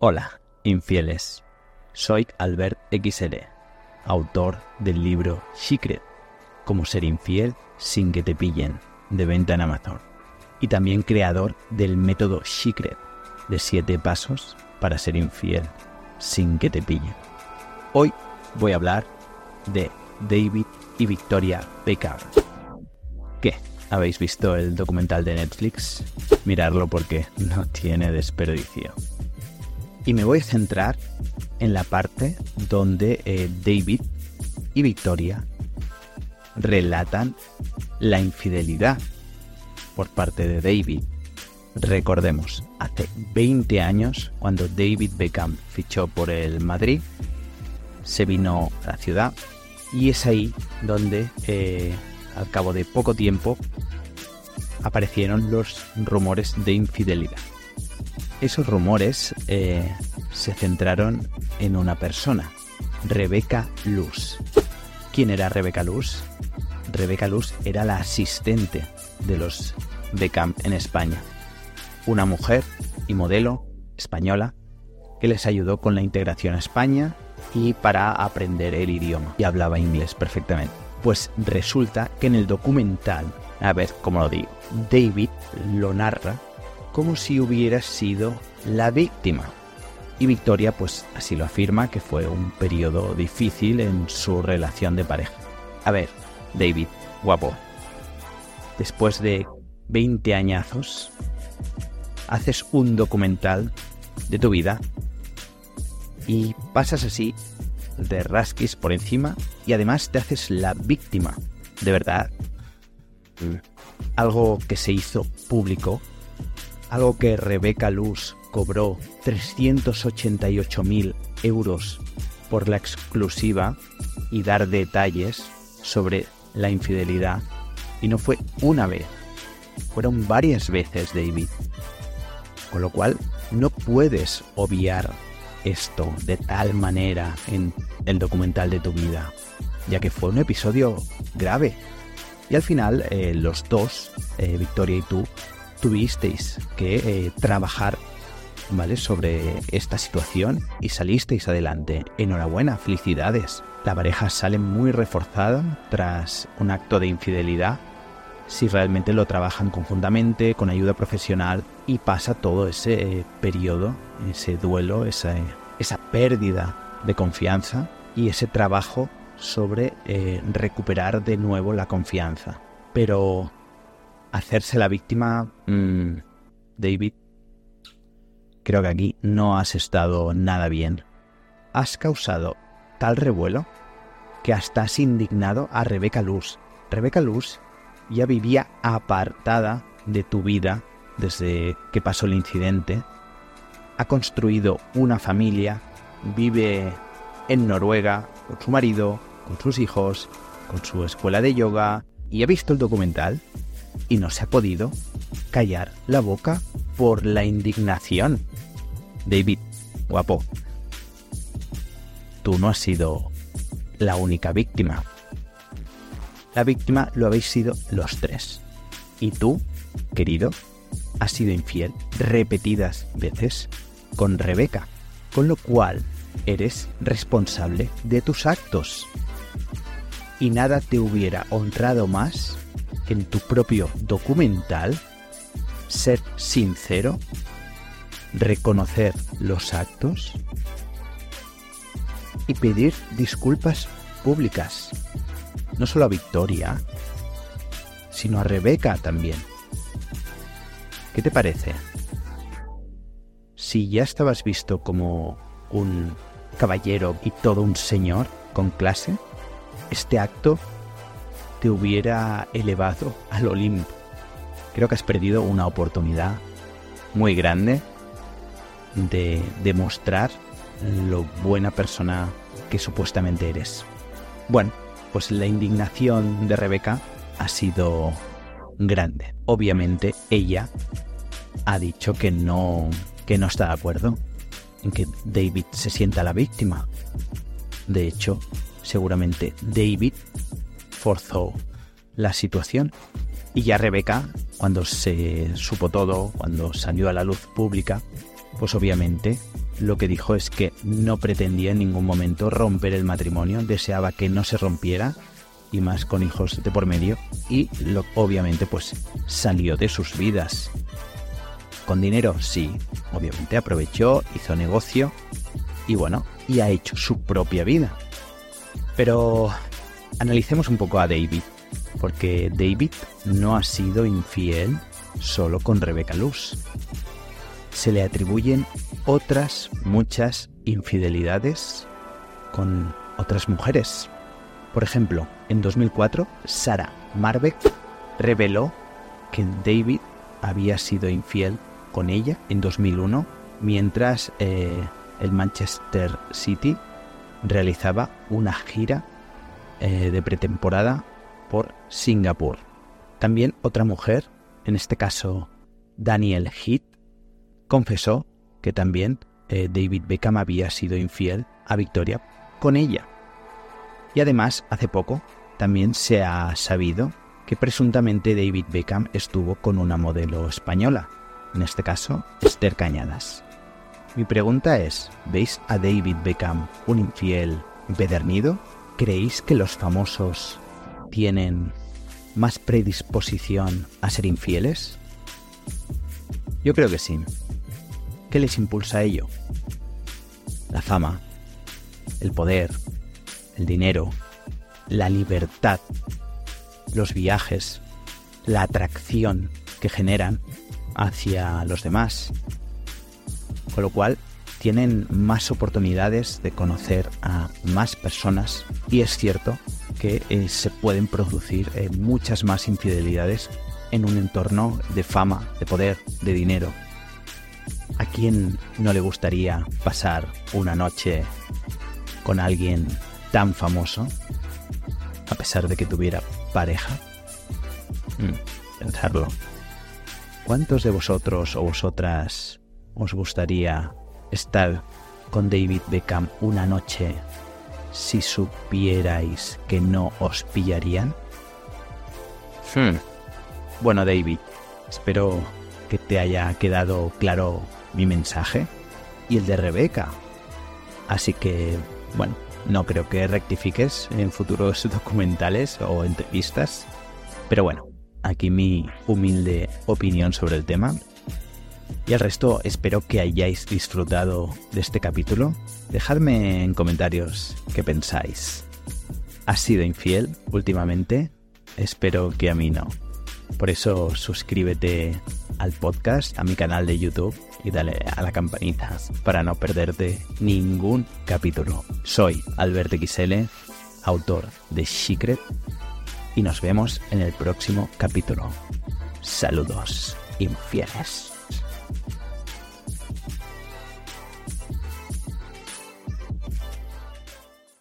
Hola, infieles. Soy Albert XL, autor del libro Secret, Cómo ser infiel sin que te pillen, de venta en Amazon. Y también creador del método Secret, de 7 pasos para ser infiel sin que te pillen. Hoy voy a hablar de David y Victoria Beckham. ¿Qué? ¿Habéis visto el documental de Netflix? Mirarlo porque no tiene desperdicio. Y me voy a centrar en la parte donde eh, David y Victoria relatan la infidelidad por parte de David. Recordemos, hace 20 años, cuando David Beckham fichó por el Madrid, se vino a la ciudad y es ahí donde, eh, al cabo de poco tiempo, aparecieron los rumores de infidelidad. Esos rumores eh, se centraron en una persona, Rebeca Luz. ¿Quién era Rebeca Luz? Rebeca Luz era la asistente de los Beckham en España. Una mujer y modelo española que les ayudó con la integración a España y para aprender el idioma. Y hablaba inglés perfectamente. Pues resulta que en el documental, a ver cómo lo digo, David lo narra como si hubiera sido la víctima. Y Victoria pues así lo afirma que fue un periodo difícil en su relación de pareja. A ver, David, guapo, después de 20 añazos, haces un documental de tu vida y pasas así de rasquis por encima y además te haces la víctima. De verdad, algo que se hizo público algo que Rebeca Luz cobró 388.000 euros por la exclusiva y dar detalles sobre la infidelidad. Y no fue una vez, fueron varias veces, David. Con lo cual, no puedes obviar esto de tal manera en el documental de tu vida, ya que fue un episodio grave. Y al final, eh, los dos, eh, Victoria y tú, tuvisteis que eh, trabajar ¿vale? sobre esta situación y salisteis adelante. Enhorabuena, felicidades. La pareja sale muy reforzada tras un acto de infidelidad si realmente lo trabajan conjuntamente, con ayuda profesional y pasa todo ese eh, periodo, ese duelo, esa, esa pérdida de confianza y ese trabajo sobre eh, recuperar de nuevo la confianza. Pero hacerse la víctima, mm, David, creo que aquí no has estado nada bien. Has causado tal revuelo que hasta has indignado a Rebeca Luz. Rebeca Luz ya vivía apartada de tu vida desde que pasó el incidente. Ha construido una familia, vive en Noruega con su marido, con sus hijos, con su escuela de yoga y ha visto el documental y no se ha podido callar la boca por la indignación. David, guapo, tú no has sido la única víctima. La víctima lo habéis sido los tres. Y tú, querido, has sido infiel repetidas veces con Rebeca, con lo cual eres responsable de tus actos. Y nada te hubiera honrado más en tu propio documental ser sincero, reconocer los actos y pedir disculpas públicas, no solo a Victoria, sino a Rebeca también. ¿Qué te parece? Si ya estabas visto como un caballero y todo un señor con clase, este acto te hubiera elevado al Olimpo. Creo que has perdido una oportunidad muy grande de demostrar lo buena persona que supuestamente eres. Bueno, pues la indignación de Rebeca ha sido grande. Obviamente ella ha dicho que no que no está de acuerdo en que David se sienta la víctima. De hecho, seguramente David forzó la situación. Y ya Rebeca, cuando se supo todo, cuando salió a la luz pública, pues obviamente lo que dijo es que no pretendía en ningún momento romper el matrimonio, deseaba que no se rompiera y más con hijos de por medio y lo, obviamente pues salió de sus vidas. Con dinero sí, obviamente aprovechó, hizo negocio y bueno, y ha hecho su propia vida. Pero analicemos un poco a David, porque David no ha sido infiel solo con Rebecca Luz. Se le atribuyen otras muchas infidelidades con otras mujeres. Por ejemplo, en 2004, Sarah Marbeck reveló que David había sido infiel con ella en 2001 mientras eh, el Manchester City realizaba una gira eh, de pretemporada por Singapur. También otra mujer, en este caso Daniel Heath, confesó que también eh, David Beckham había sido infiel a Victoria con ella. Y además, hace poco, también se ha sabido que presuntamente David Beckham estuvo con una modelo española, en este caso Esther Cañadas. Mi pregunta es, ¿veis a David Beckham un infiel empedernido? ¿Creéis que los famosos tienen más predisposición a ser infieles? Yo creo que sí. ¿Qué les impulsa a ello? La fama, el poder, el dinero, la libertad, los viajes, la atracción que generan hacia los demás. Con lo cual tienen más oportunidades de conocer a más personas y es cierto que eh, se pueden producir eh, muchas más infidelidades en un entorno de fama, de poder, de dinero. ¿A quién no le gustaría pasar una noche con alguien tan famoso a pesar de que tuviera pareja? Mm, pensarlo. ¿Cuántos de vosotros o vosotras os gustaría estar con David Beckham una noche si supierais que no os pillarían? Hmm. Bueno, David, espero que te haya quedado claro mi mensaje y el de Rebeca. Así que, bueno, no creo que rectifiques en futuros documentales o entrevistas. Pero bueno, aquí mi humilde opinión sobre el tema. Y al resto espero que hayáis disfrutado de este capítulo. Dejadme en comentarios qué pensáis. ¿Has sido infiel últimamente? Espero que a mí no. Por eso suscríbete al podcast, a mi canal de YouTube y dale a la campanita para no perderte ningún capítulo. Soy Albert XL, autor de Secret, y nos vemos en el próximo capítulo. Saludos infieles.